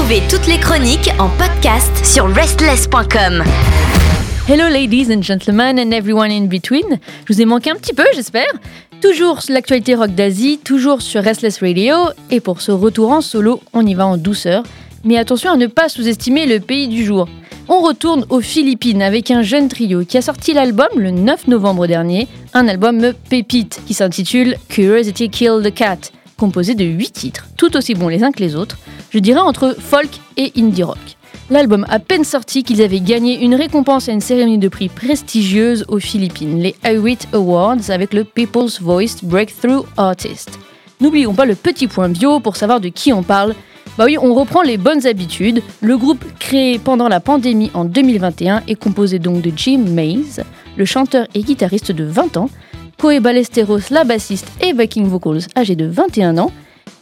Retrouvez toutes les chroniques en podcast sur restless.com. Hello ladies and gentlemen and everyone in between. Je vous ai manqué un petit peu, j'espère. Toujours sur l'actualité rock d'Asie, toujours sur Restless Radio. Et pour ce retour en solo, on y va en douceur. Mais attention à ne pas sous-estimer le pays du jour. On retourne aux Philippines avec un jeune trio qui a sorti l'album le 9 novembre dernier, un album pépite qui s'intitule Curiosity Killed the Cat, composé de 8 titres, tout aussi bons les uns que les autres, je dirais entre folk et indie rock. L'album à peine sorti qu'ils avaient gagné une récompense à une cérémonie de prix prestigieuse aux Philippines, les IWIT Awards avec le People's Voice Breakthrough Artist. N'oublions pas le petit point bio pour savoir de qui on parle. Bah oui, on reprend les bonnes habitudes. Le groupe créé pendant la pandémie en 2021 est composé donc de Jim Mays, le chanteur et guitariste de 20 ans, Coe Ballesteros, la bassiste et backing vocals âgé de 21 ans,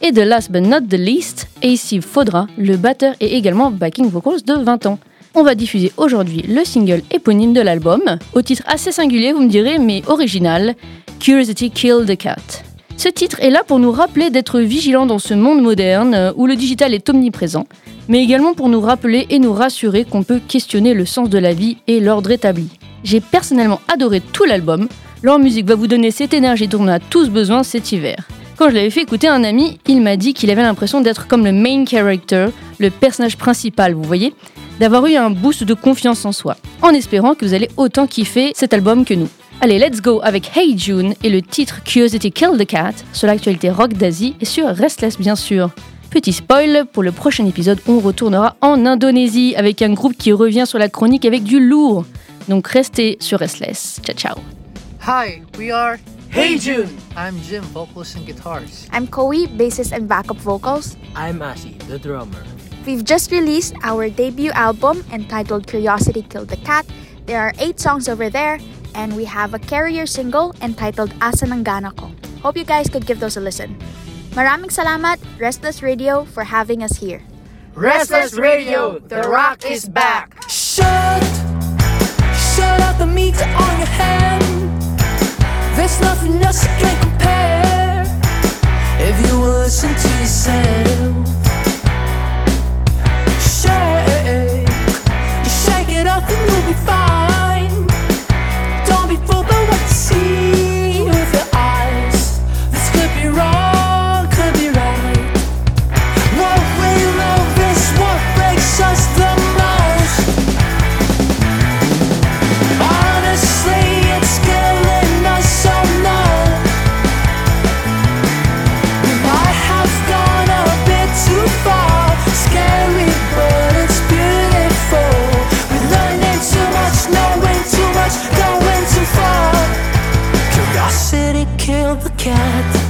et de last but not the least, AC Faudra, le batteur et également backing vocals de 20 ans. On va diffuser aujourd'hui le single éponyme de l'album, au titre assez singulier vous me direz, mais original, Curiosity Killed the Cat. Ce titre est là pour nous rappeler d'être vigilants dans ce monde moderne où le digital est omniprésent, mais également pour nous rappeler et nous rassurer qu'on peut questionner le sens de la vie et l'ordre établi. J'ai personnellement adoré tout l'album, leur musique va vous donner cette énergie dont on a tous besoin cet hiver. Quand je l'avais fait écouter à un ami, il m'a dit qu'il avait l'impression d'être comme le main character, le personnage principal, vous voyez D'avoir eu un boost de confiance en soi, en espérant que vous allez autant kiffer cet album que nous. Allez, let's go avec Hey June et le titre Curiosity Kill the Cat sur l'actualité rock d'Asie et sur Restless bien sûr. Petit spoil, pour le prochain épisode, on retournera en Indonésie avec un groupe qui revient sur la chronique avec du lourd. Donc restez sur Restless. Ciao ciao. Hi, we are Hey June! I'm Jim, vocals and guitars. I'm Koei, bassist and backup vocals. I'm Asi, the drummer. We've just released our debut album entitled Curiosity Killed the Cat. There are eight songs over there, and we have a carrier single entitled Asa ng Gana Ko. Hope you guys could give those a listen. Maraming salamat, Restless Radio, for having us here. Restless Radio, the rock is back! Shut, shut out the meat on your hand. Već nas naš krek Curiosity killed the cat.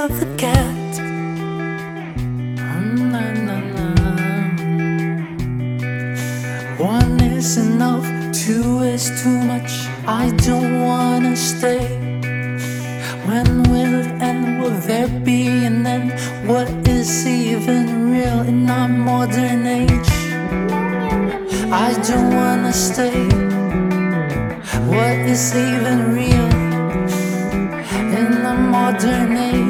Na, na, na. One is enough, two is too much. I don't wanna stay. When will it end? Will there be an end? What is even real in our modern age? I don't wanna stay. What is even real in the modern age?